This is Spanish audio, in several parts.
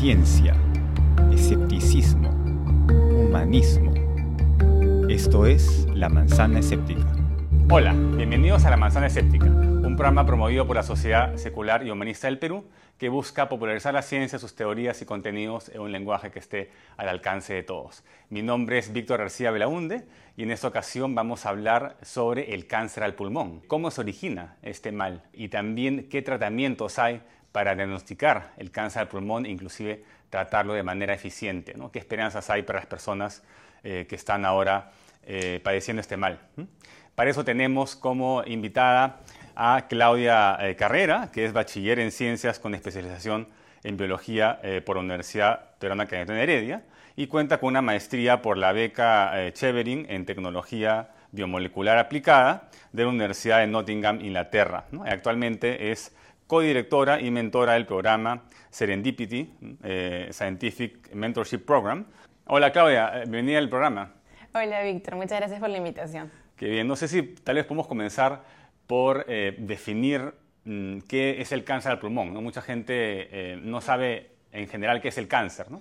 ciencia, escepticismo, humanismo. Esto es La Manzana Escéptica. Hola, bienvenidos a La Manzana Escéptica, un programa promovido por la Sociedad Secular y Humanista del Perú que busca popularizar la ciencia, sus teorías y contenidos en un lenguaje que esté al alcance de todos. Mi nombre es Víctor García Belaunde y en esta ocasión vamos a hablar sobre el cáncer al pulmón, cómo se origina este mal y también qué tratamientos hay para diagnosticar el cáncer al pulmón e inclusive tratarlo de manera eficiente. ¿no? ¿Qué esperanzas hay para las personas eh, que están ahora eh, padeciendo este mal? Para eso tenemos como invitada a Claudia eh, Carrera, que es bachiller en ciencias con especialización en biología por la Universidad Peruana Cayetana Heredia y cuenta con una maestría por la beca Cheverin en tecnología biomolecular aplicada de la Universidad de Nottingham, Inglaterra. Actualmente es codirectora y mentora del programa Serendipity eh, Scientific Mentorship Program. Hola Claudia, eh, bienvenida al programa. Hola Víctor, muchas gracias por la invitación. Qué bien, no sé si tal vez podemos comenzar por eh, definir mm, qué es el cáncer al pulmón. Mucha gente no sabe en general qué es el cáncer. ¿no?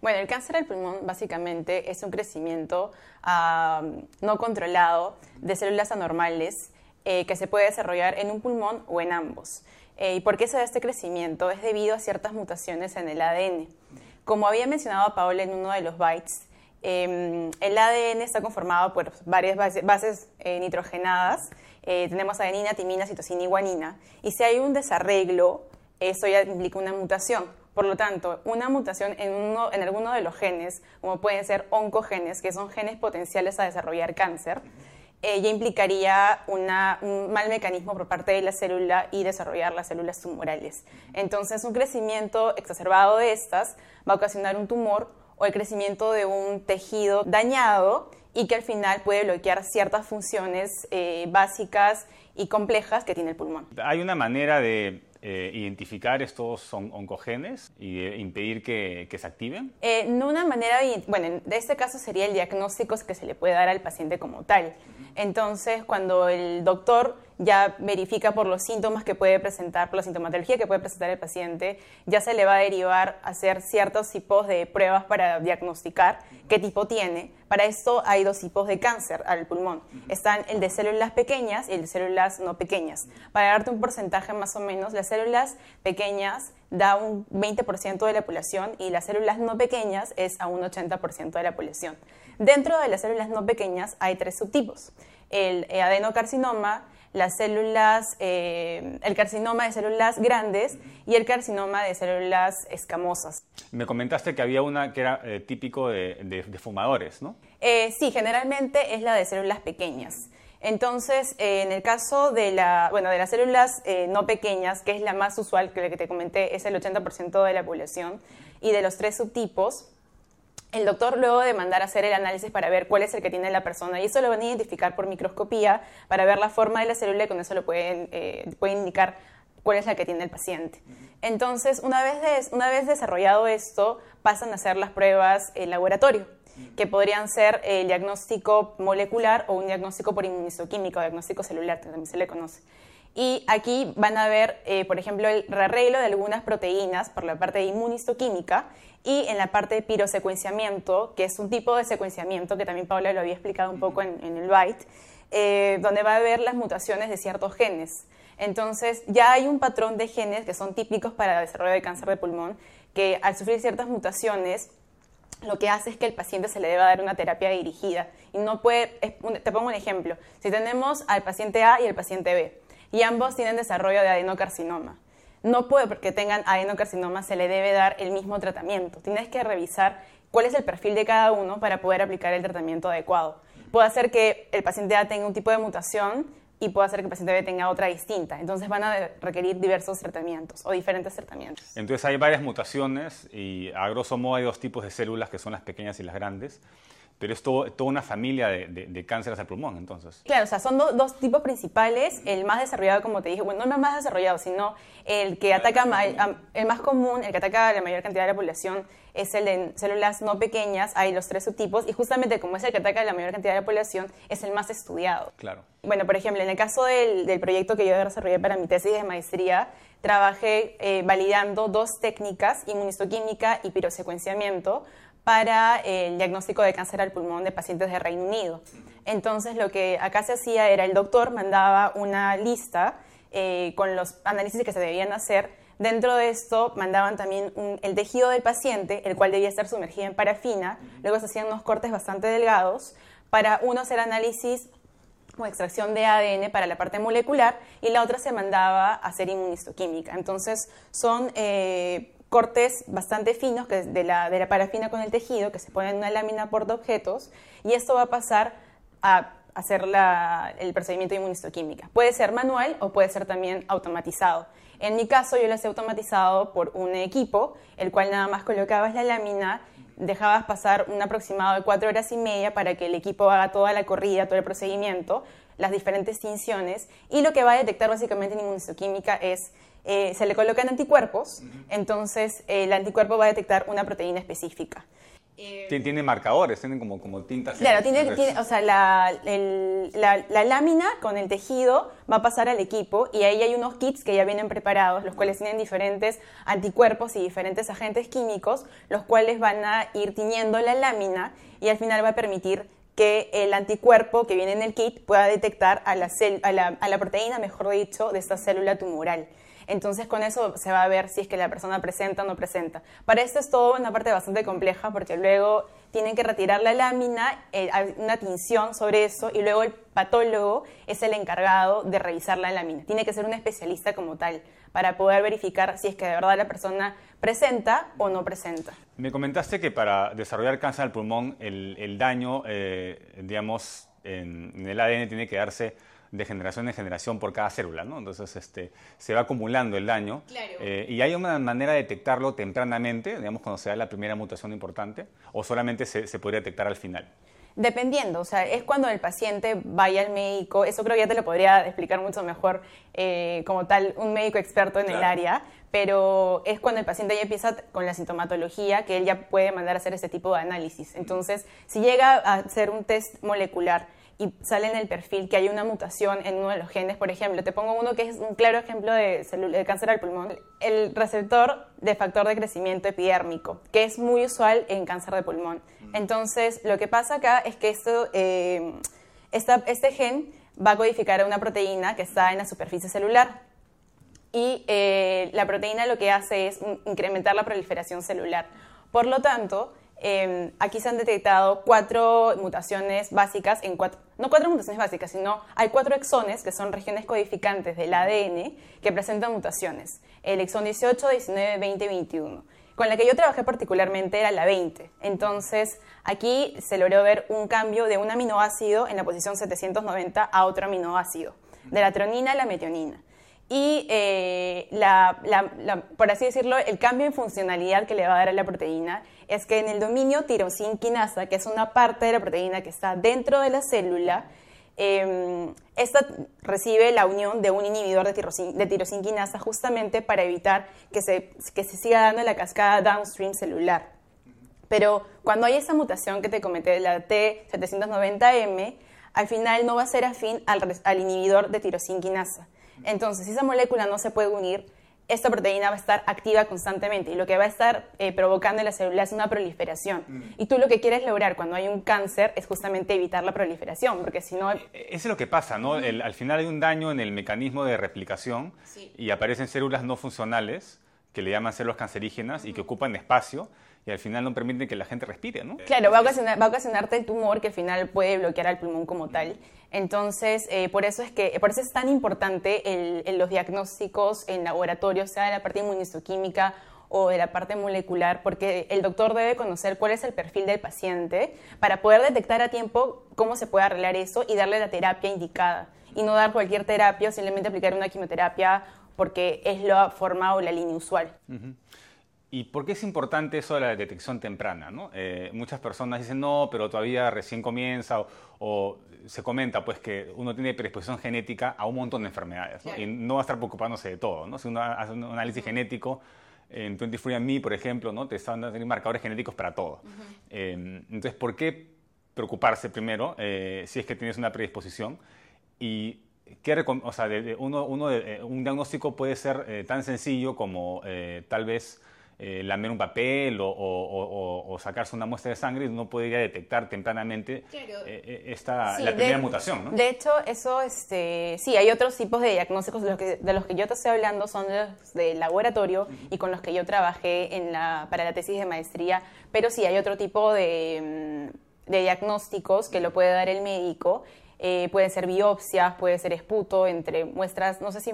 Bueno, el cáncer al pulmón básicamente es un crecimiento no controlado de células anormales que se puede desarrollar en un pulmón o en ambos. Eh, ¿Y por qué se da este crecimiento? Es debido a ciertas mutaciones en el ADN. Como había mencionado Paola en uno de los bytes, em, el ADN está conformado por varias bases, eh, nitrogenadas. Eh, tenemos adenina, timina, citosina y guanina. Y si hay un desarreglo, eso ya implica una mutación. Por lo tanto, una mutación en, uno, en alguno de los genes, como pueden ser oncogenes, que son genes potenciales a desarrollar cáncer, ella implicaría un mal mecanismo por parte de la célula y desarrollar las células tumorales. Entonces, un crecimiento exacerbado de estas va a ocasionar un tumor o el crecimiento de un tejido dañado y que al final puede bloquear ciertas funciones eh, básicas y complejas que tiene el pulmón. Hay una manera de eh, identificar estos oncogenes y eh, impedir que, se activen? Eh, no una manera, bueno, en este caso sería el diagnóstico que se le puede dar al paciente como tal. Entonces, cuando el doctor ya verifica por los síntomas que puede presentar, por la sintomatología que puede presentar el paciente, ya se le va a derivar a hacer ciertos tipos de pruebas para diagnosticar qué tipo tiene. Para esto hay dos tipos de cáncer al pulmón. Están el de células pequeñas y el de células no pequeñas. Para darte un porcentaje más o menos, las células pequeñas da un 20% de la población y las células no pequeñas es a un 80% de la población. Dentro de las células no pequeñas hay tres subtipos. El adenocarcinoma, las células, eh, el carcinoma de células grandes y el carcinoma de células escamosas. Me comentaste que había una que era eh, típico de, fumadores, ¿no? Eh, sí, generalmente es la de células pequeñas. Entonces, en el caso de, la, bueno, de las células no pequeñas, que es la más usual, que la que te comenté, es el 80% de la población, y de los tres subtipos, el doctor luego de mandar a hacer el análisis para ver cuál es el que tiene la persona y eso lo van a identificar por microscopía para ver la forma de la célula y con eso lo pueden, eh, indicar cuál es la que tiene el paciente. Entonces, una vez, una vez desarrollado esto, pasan a hacer las pruebas en laboratorio, que podrían ser el diagnóstico molecular o un diagnóstico por inmunistoquímica o diagnóstico celular, también se le conoce. Y aquí van a ver, eh, por ejemplo, el arreglo de algunas proteínas por la parte de inmunistoquímica y en la parte de pirosecuenciamiento, que es un tipo de secuenciamiento que también Paula lo había explicado un poco en, el byte, eh, donde va a ver las mutaciones de ciertos genes. Entonces, ya hay un patrón de genes que son típicos para el desarrollo de cáncer de pulmón, que al sufrir ciertas mutaciones, lo que hace es que el paciente se le deba dar una terapia dirigida. Y no puede, te pongo un ejemplo, si tenemos al paciente A y el paciente B, y ambos tienen desarrollo de adenocarcinoma, no puede porque tengan adenocarcinoma, se le debe dar el mismo tratamiento. Tienes que revisar cuál es el perfil de cada uno para poder aplicar el tratamiento adecuado. Puede hacer que el paciente A tenga un tipo de mutación y puede hacer que el paciente B tenga otra distinta. Entonces van a requerir diversos tratamientos o diferentes tratamientos. Entonces hay varias mutaciones y a grosso modo hay dos tipos de células que son las pequeñas y las grandes. Pero es todo, toda una familia de, de, cánceres al pulmón, entonces. Claro, o sea, son dos tipos principales. El más desarrollado, como te dije, bueno, no el más desarrollado, sino el que ataca, el más común, el que ataca a la mayor cantidad de la población, es el de células no pequeñas. Hay los tres subtipos, y justamente como es el que ataca a la mayor cantidad de la población, es el más estudiado. Claro. Bueno, por ejemplo, en el caso del, del proyecto que yo desarrollé para mi tesis de maestría, trabajé eh, validando dos técnicas, inmunistoquímica y pirosecuenciamiento, para el diagnóstico de cáncer al pulmón de pacientes de Reino Unido. Entonces, lo que acá se hacía era el doctor mandaba una lista eh, con los análisis que se debían hacer. Dentro de esto mandaban también el tejido del paciente, el cual debía estar sumergido en parafina. Luego se hacían unos cortes bastante delgados para uno hacer análisis o extracción de ADN para la parte molecular y la otra se mandaba a hacer inmunistoquímica. Entonces son eh, cortes bastante finos que de, la, de la parafina con el tejido que se ponen en una lámina por objetos y esto va a pasar a hacer el procedimiento de inmunistoquímica. Puede ser manual o puede ser también automatizado. En mi caso yo lo hice automatizado por un equipo, el cual nada más colocabas la lámina, dejabas pasar un aproximado de cuatro horas y media para que el equipo haga toda la corrida, todo el procedimiento, las diferentes tinciones y lo que va a detectar básicamente en inmunistoquímica es eh, se le colocan anticuerpos, entonces el anticuerpo va a detectar una proteína específica. tiene marcadores, tienen como, como tintas. Claro, tiene, o sea, la, la, lámina con el tejido va a pasar al equipo y ahí hay unos kits que ya vienen preparados, los cuales tienen diferentes anticuerpos y diferentes agentes químicos, los cuales van a ir tiñendo la lámina y al final va a permitir que el anticuerpo que viene en el kit pueda detectar a la, a la, a la proteína, mejor dicho, de esta célula tumoral. Entonces con eso se va a ver si es que la persona presenta o no presenta. Para esto es todo una parte bastante compleja porque luego tienen que retirar la lámina, eh, hay una tinción sobre eso y luego el patólogo es el encargado de revisar la lámina. Tiene que ser un especialista como tal para poder verificar si es que de verdad la persona presenta o no presenta. Me comentaste que para desarrollar cáncer al pulmón el, daño, eh, digamos, en el ADN tiene que darse de generación en generación por cada célula, ¿no? Entonces este, se va acumulando el daño. Eh, y hay una manera de detectarlo tempranamente, digamos, cuando se da la primera mutación importante, o solamente se, se podría detectar al final. Dependiendo, o sea, es cuando el paciente vaya al médico, eso creo que ya te lo podría explicar mucho mejor eh, como tal un médico experto en el área, pero es cuando el paciente ya empieza con la sintomatología que él ya puede mandar a hacer ese tipo de análisis. Entonces, si llega a hacer un test molecular y sale en el perfil que hay una mutación en uno de los genes, por ejemplo, te pongo uno que es un claro ejemplo de, de cáncer al pulmón, el receptor de factor de crecimiento epidérmico, que es muy usual en cáncer de pulmón. Entonces, lo que pasa acá es que esto, eh, este gen va a codificar a una proteína que está en la superficie celular. Y eh, la proteína lo que hace es incrementar la proliferación celular. Por lo tanto, Em, aquí se han detectado cuatro mutaciones básicas, no cuatro mutaciones básicas, sino hay cuatro exones que son regiones codificantes del ADN que presentan mutaciones. El exón 18, 19, 20 y 21. Con la que yo trabajé particularmente era la 20. Entonces, aquí se logró ver un cambio de un aminoácido en la posición 790 a otro aminoácido, de la tronina a la metionina y eh, por así decirlo, el cambio en funcionalidad que le va a dar a la proteína es que en el dominio tirosinquinasa, que es una parte de la proteína que está dentro de la célula, em, esta recibe la unión de un inhibidor de, tirosin, de tirosinquinasa justamente para evitar que se, que se siga dando la cascada downstream celular. Pero cuando hay esa mutación que te comenté, la T790M, al final no va a ser afín al, al inhibidor de tirosinquinasa. Entonces, esa molécula no se puede unir, esta proteína va a estar activa constantemente y lo que va a estar eh, provocando en la célula es una proliferación. Mm. Y tú lo que quieres lograr cuando hay un cáncer es justamente evitar la proliferación, porque si no... Eh, eso es lo que pasa, ¿no? al final hay un daño en el mecanismo de replicación y aparecen células no funcionales que le llaman células cancerígenas y que ocupan espacio y al final no permiten que la gente respire, ¿no? Claro, va a, ocasionar, va a ocasionarte el tumor que al final puede bloquear al pulmón como tal. Entonces, eh, por, eso es que, por eso es tan importante el, los diagnósticos en laboratorio, sea de la parte inmunistoquímica o de la parte molecular, porque el doctor debe conocer cuál es el perfil del paciente para poder detectar a tiempo cómo se puede arreglar eso y darle la terapia indicada. Y no dar cualquier terapia o simplemente aplicar una quimioterapia porque es la forma o la línea usual. ¿Y por qué es importante eso de la detección temprana? ¿no? Eh, muchas personas dicen, no, pero todavía recién comienza, o, se comenta pues que uno tiene predisposición genética a un montón de enfermedades, y no va a estar preocupándose de todo. ¿no? Si uno hace un análisis genético, en 23andMe, por ejemplo, ¿no? te están dando marcadores genéticos para todo. Em, entonces, ¿por qué preocuparse primero eh, si es que tienes una predisposición? Y ¿qué o sea, uno, uno eh, un diagnóstico puede ser tan sencillo como tal vez eh, lamer un papel o, sacarse una muestra de sangre, uno podría detectar tempranamente eh, eh, esta, la primera mutación. ¿no? De hecho, eso, este, sí, hay otros tipos de diagnósticos de los que, de los que yo te estoy hablando, son los de laboratorio y con los que yo trabajé en la, para la tesis de maestría, pero sí, hay otro tipo de, mm, de diagnósticos que lo puede dar el médico. pueden ser biopsias, puede ser esputo, entre muestras, no sé si,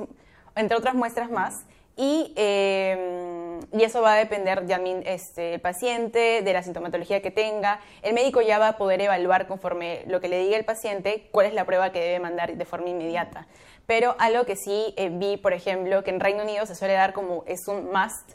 entre otras muestras más. Y, em, y, eso va a depender ya este, paciente, de la sintomatología que tenga. El médico ya va a poder evaluar conforme lo que le diga el paciente cuál es la prueba que debe mandar de forma inmediata. Pero algo que sí eh, vi, por ejemplo, que en Reino Unido se suele dar como es un must,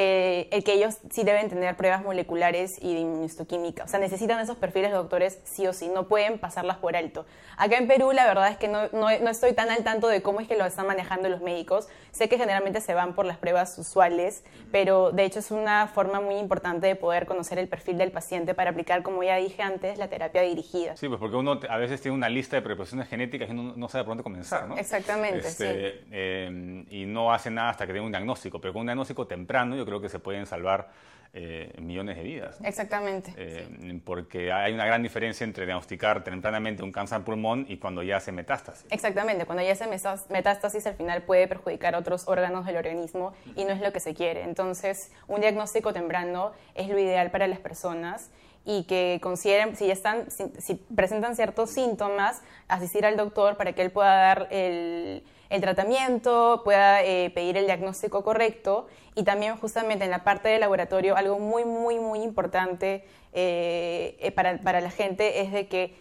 eh, el que ellos sí deben tener pruebas moleculares y de inmunohistoquímica. O sea, necesitan esos perfiles de doctores sí o sí, no pueden pasarlas por alto. Acá en Perú la verdad es que no, no, estoy tan al tanto de cómo es que lo están manejando los médicos. Sé que generalmente se van por las pruebas usuales, pero de hecho es una forma muy importante de poder conocer el perfil del paciente para aplicar, como ya dije antes, la terapia dirigida. Sí, pues porque uno a veces tiene una lista de predisposiciones genéticas y uno no sabe por dónde comenzar, ¿no? Exactamente, este, sí. Eh, y no hace nada hasta que tenga un diagnóstico, pero con un diagnóstico temprano yo creo que se pueden salvar eh, millones de vidas. Exactamente. Eh, porque hay una gran diferencia entre diagnosticar tempranamente un cáncer pulmón y cuando ya hace metástasis. Exactamente, cuando ya hace metástasis al final puede perjudicar otros órganos del organismo y no es lo que se quiere. Entonces, un diagnóstico temprano es lo ideal para las personas y que consideren, si, están, si presentan ciertos síntomas, asistir al doctor para que él pueda dar el el tratamiento, pueda eh, pedir el diagnóstico correcto y también justamente en la parte de laboratorio algo muy, muy, muy importante eh, eh, para, para la gente es de que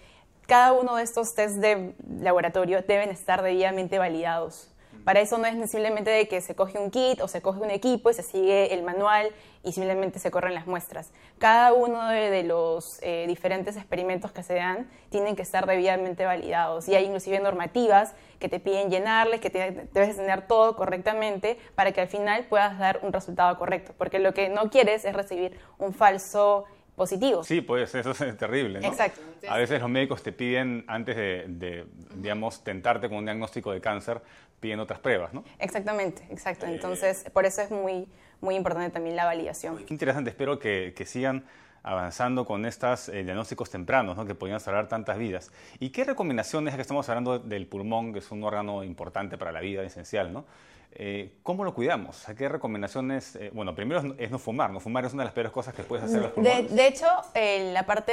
cada uno de estos test de laboratorio deben estar debidamente validados. Para eso no es simplemente de que se coge un kit o se coge un equipo y se sigue el manual y simplemente se corren las muestras. Cada uno de, los eh, diferentes experimentos que se dan tienen que estar debidamente validados y hay inclusive normativas que te piden llenarles, que debes tener todo correctamente para que al final puedas dar un resultado correcto, porque lo que no quieres es recibir un falso positivo. Sí, pues eso es terrible. ¿no? Exacto. A veces los médicos te piden, antes de, digamos, tentarte con un diagnóstico de cáncer, piden otras pruebas, ¿no? Exactamente, exacto. Eh, Entonces, por eso es muy, muy importante también la validación. Qué interesante, espero que, que sigan avanzando con estos eh, diagnósticos tempranos, ¿no? que podrían salvar tantas vidas. ¿Y qué recomendaciones, que estamos hablando del pulmón, que es un órgano importante para la vida, esencial, ¿no? Eh, ¿Cómo lo cuidamos? ¿Qué recomendaciones? Eh, bueno, primero es no fumar. No fumar es una de las peores cosas que puedes hacer los pulmones. De, hecho, la parte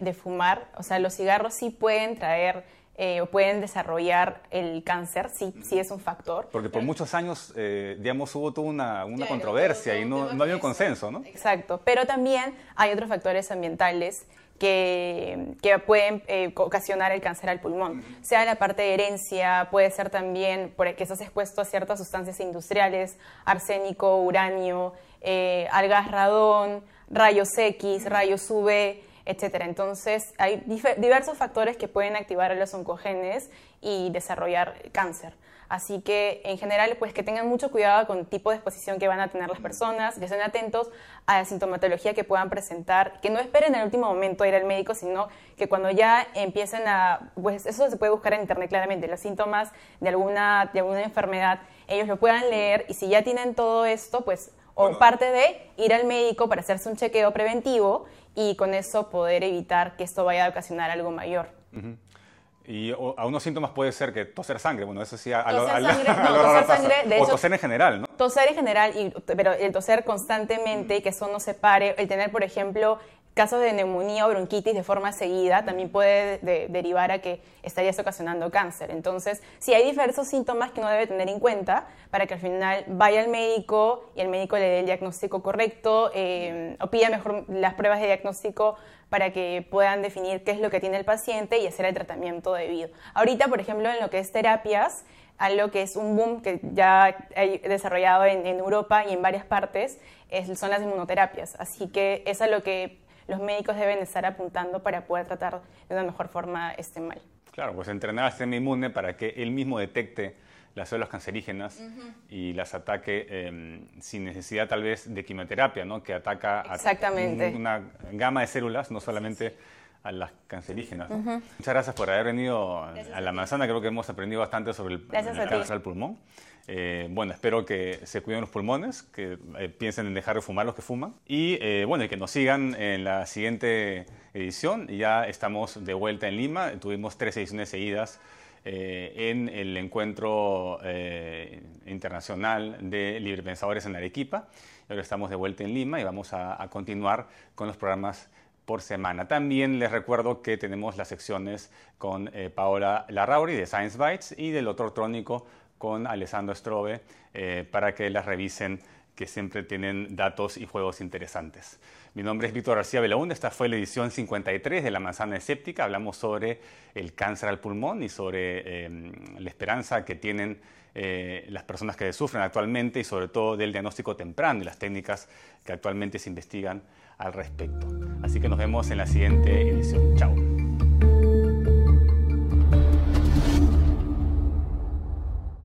de, fumar, o sea, los cigarros sí pueden traer eh, o pueden desarrollar el cáncer, sí, sí es un factor. Porque por muchos años, digamos, hubo toda una, una controversia y no, no había un consenso, ¿no? Exacto, pero también hay otros factores ambientales que, que pueden eh, ocasionar el cáncer al pulmón. Sea la parte de herencia, puede ser también porque estás expuesto a ciertas sustancias industriales, arsénico, uranio, eh, algas radón, rayos X, rayos UV, etc. Entonces, hay diversos factores que pueden activar los oncogenes y desarrollar cáncer. Así que en general, pues que tengan mucho cuidado con el tipo de exposición que van a tener las personas, que estén atentos a la sintomatología que puedan presentar, que no esperen en el último momento a ir al médico, sino que cuando ya empiecen a, pues eso se puede buscar en internet claramente, los síntomas de alguna, de alguna enfermedad, ellos lo puedan leer y si ya tienen todo esto, pues o parte de ir al médico para hacerse un chequeo preventivo y con eso poder evitar que esto vaya a ocasionar algo mayor. Y a unos síntomas puede ser que toser sangre, bueno, eso sí, a, lo, toser sangre, de o toser en general, ¿no? Toser en general, y, pero el toser constantemente y que eso no se pare, el tener, por ejemplo, casos de neumonía o bronquitis de forma seguida también puede derivar a que estarías ocasionando cáncer. Entonces, sí hay diversos síntomas que uno debe tener en cuenta para que al final vaya al médico y el médico le dé el diagnóstico correcto eh, o pida mejor las pruebas de diagnóstico para que puedan definir qué es lo que tiene el paciente y hacer el tratamiento debido. Ahorita, por ejemplo, en lo que es terapias, algo que es un boom que ya hay desarrollado en, Europa y en varias partes, es, son las inmunoterapias. Así que es a lo que los médicos deben estar apuntando para poder tratar de una mejor forma este mal. Claro, pues entrenar al sistema inmune para que él mismo detecte las células cancerígenas y las ataque em, sin necesidad tal vez de quimioterapia, ¿no? que ataca a una gama de células, no solamente a las cancerígenas. Muchas gracias por haber venido a la manzana, creo que hemos aprendido bastante sobre el, cáncer del pulmón. Eh, bueno, espero que se cuiden los pulmones, que eh, piensen en dejar de fumar los que fuman y eh, bueno, y que nos sigan en la siguiente edición. Ya estamos de vuelta en Lima, tuvimos tres ediciones seguidas en el encuentro internacional de librepensadores en Arequipa. Ahora estamos de vuelta en Lima y vamos a, continuar con los programas por semana. También les recuerdo que tenemos las secciones con Paola Larrauri de Science Bytes y del otro trónico con Alessandro Strobe para que las revisen que siempre tienen datos y juegos interesantes. Mi nombre es Víctor García Belaúnde, esta fue la edición 53 de La Manzana Escéptica. Hablamos sobre el cáncer al pulmón y sobre em, la esperanza que tienen eh, las personas que sufren actualmente y sobre todo del diagnóstico temprano y las técnicas que actualmente se investigan al respecto. Así que nos vemos en la siguiente edición. Chao.